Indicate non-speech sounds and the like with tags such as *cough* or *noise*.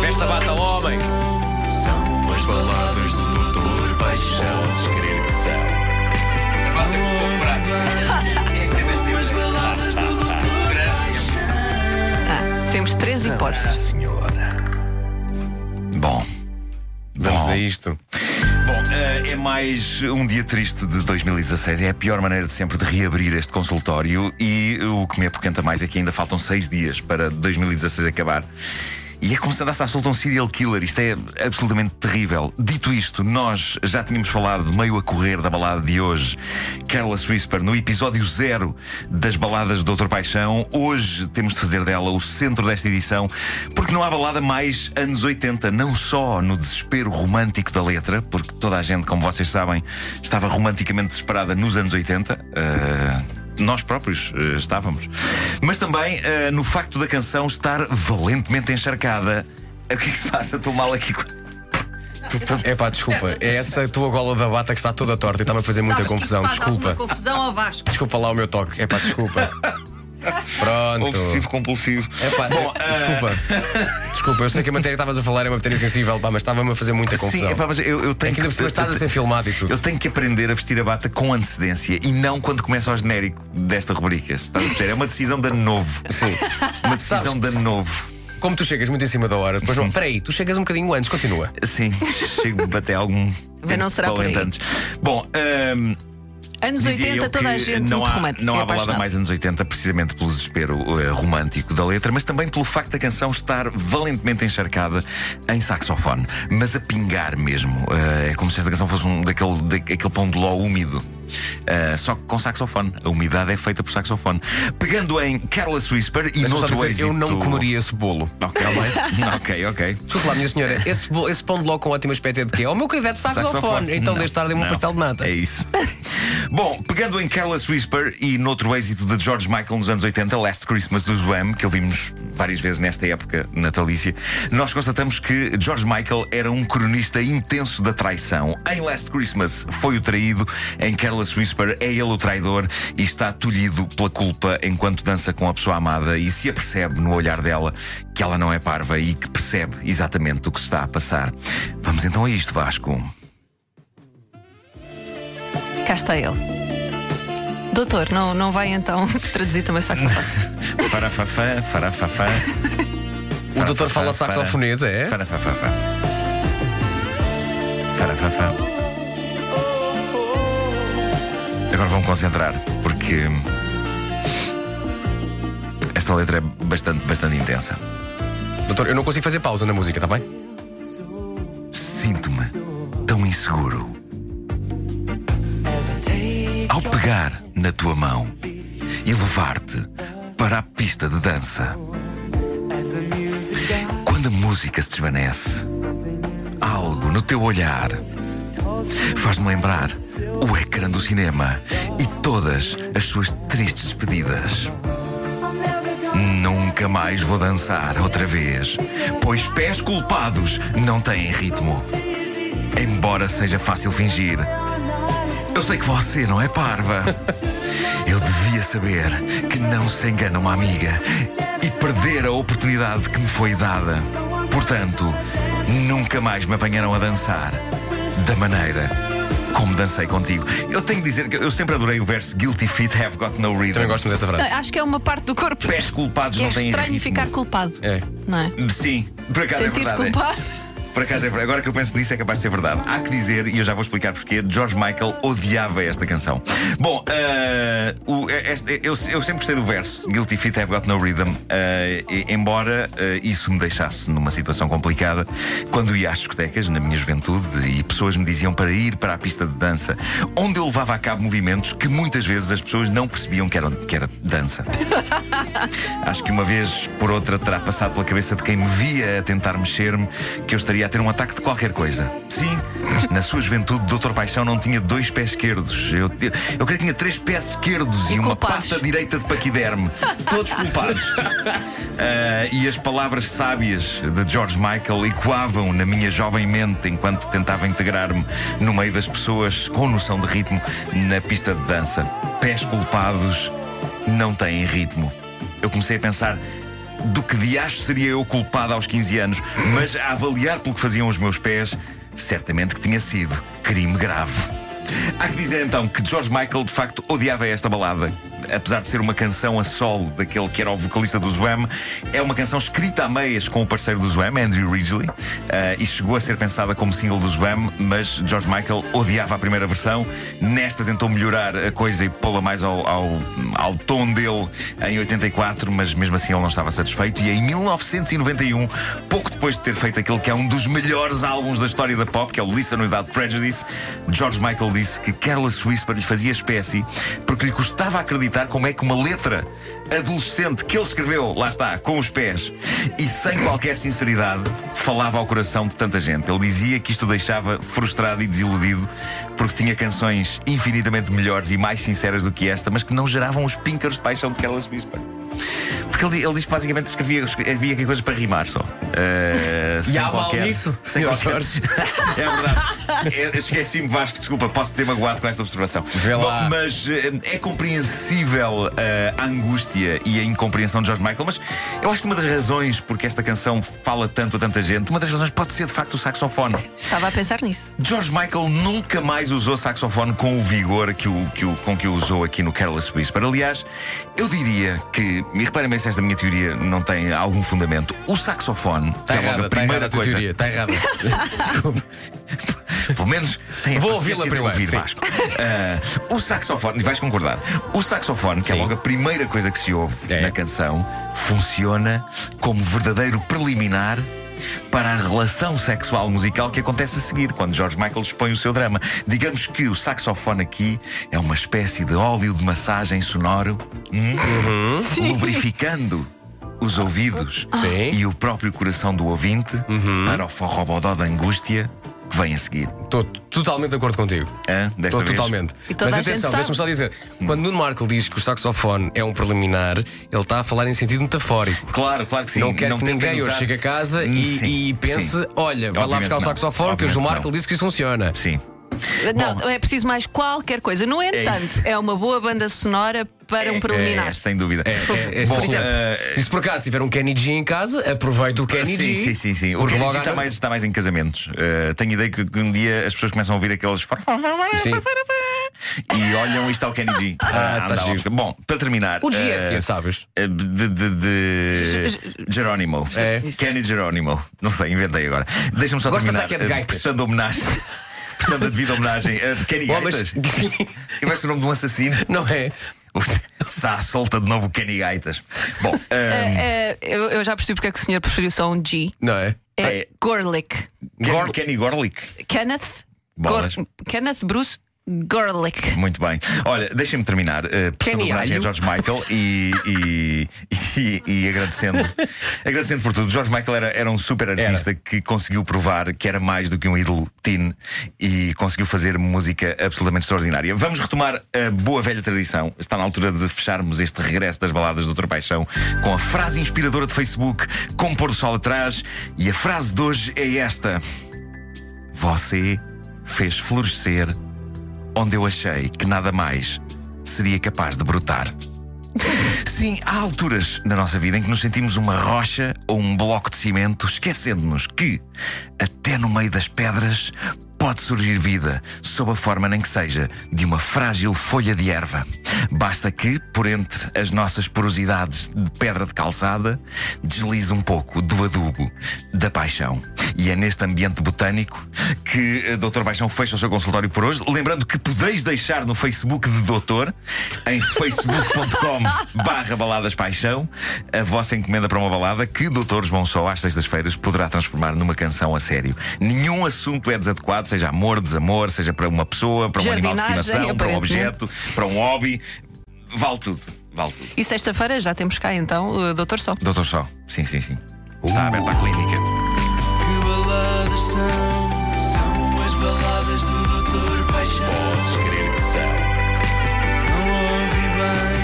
Festa bata homem. São as baladas do Doutor Paixão. Descrever que são. As baladas do Doutor Ah, temos três hipóteses. Senhora. Bom. Vamos Bom. a isto. Eh, é mais um dia triste de 2016. É a pior maneira de sempre de reabrir este consultório. E o que me apoquenta mais é que ainda faltam seis dias para 2016 acabar. E é como se andasse a soltar um serial killer. Isto é absolutamente terrível. Dito isto, nós já tínhamos falado meio a correr da balada de hoje, Careless Whisper, no episódio zero das baladas do Doutor Paixão. Hoje temos de fazer dela o centro desta edição, porque não há balada mais anos 80, não só no desespero romântico da letra, porque toda a gente, como vocês sabem, estava romanticamente desesperada nos anos 80. ah, nós próprios eh, estávamos. Mas também eh, no facto da canção estar valentemente encharcada. O que é que se passa? Estou mal aqui. com- É pá, desculpa. É essa tua gola da bata que está toda torta e está-me a fazer muita Sabes que confusão. faz Desculpa. confusão ao Vasco. Desculpa lá o meu toque. É pá, desculpa. *laughs* Pronto. Obsessivo compulsivo. É pá, desculpa. Desculpa, eu sei que a matéria que estavas a falar é uma matéria sensível, pá, mas estava-me a fazer muita confusão. Sim, epá, mas eu, eu tenho É que por cima estás a ser filmado e tudo. Eu tenho que aprender a vestir a bata com antecedência e não quando começa o genérico desta rubrica. Estás a perceber? É uma decisão de ano novo. Sim. Uma decisão de ano novo. Como tu chegas muito em cima da hora, depois não. Peraí, tu chegas um bocadinho antes, continua. Sim, chego até algum. Mas não será por aí. antes. Bom, ahm, Anos Dizia 80, eu toda a gente não muito há, romântica. Não e há balada mais anos 80, precisamente pelo desespero eh, romântico da letra, mas também pelo facto da canção estar valentemente encharcada em saxofone, mas a pingar mesmo. Eh, é como se esta canção fosse um daquele, daquele pão de ló úmido. Eh, só que com saxofone. A umidade é feita por saxofone. Pegando em Careless Whisper e noutro dizer, êxito. eu não comeria esse bolo. Ok, *laughs* ok, ok. Desculpa lá, minha senhora, esse, bolo- esse pão de ló com ótimo aspecto é de quê? Oh, meu querido, é de saxofone. Saxofone. Então, desde tarde, um não. pastel de nata. É isso. *laughs* Bom, pegando em Careless Whisper e noutro êxito de George Michael nos anos 80, Last Christmas do Wham, que ouvimos várias vezes nesta época natalícia, nós constatamos que George Michael era um cronista intenso da traição. Em Last Christmas foi o traído, em Careless Whisper é ele o traidor e está tolhido pela culpa enquanto dança com a pessoa amada e se apercebe no olhar dela que ela não é parva e que percebe exatamente o que se está a passar. Vamos então a isto, Vasco. Cá está ele. Doutor, não, não vai então *laughs* traduzir também o saxofone? *laughs* Farafafá, farafafá. *laughs* O doutor fala saxofonês, é? Farafafá. Farafafá. Agora vamos concentrar, porque esta letra é bastante, bastante intensa. Doutor, eu não consigo fazer pausa na música, está bem? Sinto-me tão inseguro. Ao pegar na tua mão e levar-te para a pista de dança. Quando a música se desvanece, algo no teu olhar faz-me lembrar o ecrã do cinema e todas as suas tristes despedidas. Nunca mais vou dançar outra vez, pois pés culpados não têm ritmo. Embora seja fácil fingir, eu sei que você não é parva. Eu devia saber que não se engana uma amiga e perder a oportunidade que me foi dada. Portanto, nunca mais me apanharam a dançar da maneira como dancei contigo. Eu tenho que dizer que eu sempre adorei o verso Guilty Feet Have Got No Rhythm. Também gosto dessa frase. Acho que é uma parte do corpo Pés culpados que é não têm estranho ritmo. ficar culpado. É. Não é? Sim, por acaso é Sentir-se verdade. culpado. Por acaso é. Agora que eu penso nisso é capaz de ser verdade. Há que dizer, e eu já vou explicar porquê, George Michael odiava esta canção. Bom, ah, o- este- eu, eu sempre gostei do verso Guilty Feet Have Got No Rhythm, e- embora ah, isso me deixasse numa situação complicada quando ia às discotecas, na minha juventude, e pessoas me diziam para ir para a pista de dança, onde eu levava a cabo movimentos que muitas vezes as pessoas não percebiam que, eram, que era dança. Acho que uma vez por outra terá passado pela cabeça de quem me via a tentar mexer-me que eu estaria a ter um ataque de qualquer coisa. Sim, na sua juventude, Doutor Paixão não tinha dois pés esquerdos. Eu, eu, eu creio que tinha três pés esquerdos e, E uma pata direita de paquiderme. Todos culpados. *laughs* Ah, e as palavras sábias de George Michael ecoavam na minha jovem mente enquanto tentava integrar-me no meio das pessoas com noção de ritmo na pista de dança. Pés culpados não têm ritmo. Eu comecei a pensar. Do que de acho seria eu culpado aos 15 anos, mas a avaliar pelo que faziam os meus pés, certamente que tinha sido crime grave. Há que dizer então que George Michael de facto odiava esta balada. Apesar de ser uma canção a solo daquele que era o vocalista do Zwam, é uma canção escrita a meias com o parceiro do Zwam, Andrew Ridgely, uh, e chegou a ser pensada como single do Zwam, mas George Michael odiava a primeira versão. Nesta tentou melhorar a coisa e pô-la mais ao, ao, ao tom dele em 84, mas mesmo assim ele não estava satisfeito. E em 1991, pouco depois de ter feito aquele que é um dos melhores álbuns da história da pop, que é o Listen Without Prejudice, George Michael disse que Careless Whisper lhe fazia espécie porque lhe custava acreditar como é que uma letra adolescente que ele escreveu, lá está, com os pés e sem qualquer sinceridade, falava ao coração de tanta gente. Ele dizia que isto o deixava frustrado e desiludido porque tinha canções infinitamente melhores e mais sinceras do que esta, mas que não geravam os píncaros de paixão de Careless Whisper. Porque ele, ele diz que basicamente escrevia, havia coisas para rimar só. Uh, *laughs* e há qualquer, mal nisso, sem qualquer... *laughs* é verdade. Esqueci-me, Vasco, desculpa, posso ter magoado com esta observação. Bom, mas uh, é compreensível uh, a angústia e a incompreensão de George Michael, mas eu acho que uma das razões porque esta canção fala tanto a tanta gente, uma das razões pode ser de facto o saxofone. Estava a pensar nisso. George Michael nunca mais usou saxofone com o vigor que o, que o, com que o usou aqui no Careless Whisper. Aliás, eu diria que, e reparem bem se esta minha teoria não tem algum fundamento, o saxofone está é logo a primeira tá coisa. Está errada. *laughs* Desculpa. Pelo menos tem a Vou ouvi-la primeiro. Ouvir, Vasco. Uh, o saxofone, vais concordar, o saxofone, que sim. é logo a primeira coisa que se ouve é. na canção, funciona como verdadeiro preliminar para a relação sexual musical que acontece a seguir, quando George Michael expõe o seu drama. Digamos que o saxofone aqui é uma espécie de óleo de massagem sonoro, hum, uhum. lubrificando os ouvidos Sim. e o próprio coração do ouvinte uhum. para o forrobodó da angústia que vem a seguir. Estou totalmente de acordo contigo. Estou totalmente. Mas atenção, deixa-me só dizer: quando Nuno Marco diz que o saxofone é um preliminar, ele está a falar em sentido metafórico. Claro, claro que sim. Não quer não que ninguém hoje chegue a casa e, e, pense: sim. olha, vai lá buscar o saxofone, que o João Marco disse que isso funciona. Sim. Não, Bom, é preciso mais qualquer coisa. No é entanto, é, é uma boa banda sonora para um preliminar. É, sem dúvida. É, é, é Bom, por exemplo, uh, e se por acaso tiver um Kenny G em casa, aproveita o Kenny sim, G. Sim, sim, sim. O Kenny G está, mais, está mais em casamentos. Uh, tenho ideia que um dia as pessoas começam a ouvir aqueles. Sim. E olham e está o Kenny G. *laughs* Ah, tá giro. Bom, para terminar. O G é de quem, sabes? De, de, de Jerónimo. É. Kenny Jerónimo. Não sei, inventei agora. Deixa-me só Gosto terminar. Que é de gaitas. prestando homenagem. Prestando a devida homenagem a de Kenny Gaitas. Que vai ser o nome de um assassino. Não é? Está à solta de novo Kenny Gaitas. Bom, um... é, é, eu, eu, já percebi porque é que o senhor preferiu só um G. Não é? É, é. Gorlick. Ken, Kenny Gorlick. Kenneth. Gor Kenneth Bruce Garlic. Muito bem. Olha, deixem-me terminar uh, prestando homenagem a George Michael e, e, e, e, agradecendo, agradecendo por tudo. George Michael era, era um super artista era. que conseguiu provar que era mais do que um ídolo teen e conseguiu fazer música absolutamente extraordinária. Vamos retomar a boa velha tradição. Está na altura de fecharmos este regresso das baladas do Doutor Paixão com a frase inspiradora de Facebook, com pôr do sol atrás. E a frase de hoje é esta: Você fez florescer onde eu achei que nada mais seria capaz de brotar. Sim, há alturas na nossa vida em que nos sentimos uma rocha ou um bloco de cimento, esquecendo-nos que, até no meio das pedras, pode surgir vida, sob a forma nem que seja de uma frágil folha de erva. Basta que, por entre as nossas porosidades de pedra de calçada, deslize um pouco do adubo da paixão. E é neste ambiente botânico que a Doutor Paixão fecha o seu consultório por hoje. Lembrando que podeis deixar no Facebook de Doutor, em *laughs* facebook.com barra baladas paixão, a vossa encomenda para uma balada que Doutores Vão Só às sextas-feiras poderá transformar numa canção a sério. Nenhum assunto é desadequado, seja amor, desamor, seja para uma pessoa, para um animal de estimação, para um objeto, para um hobby, vale tudo. Vale tudo. E sexta-feira já temos cá então o Doutor Sol. Doutor Sol, sim, sim, sim. Uh. Está aberta a clínica. Que baladas são, são as baladas do Doutor Paixão. Podes crer que são. Não ouvi bem.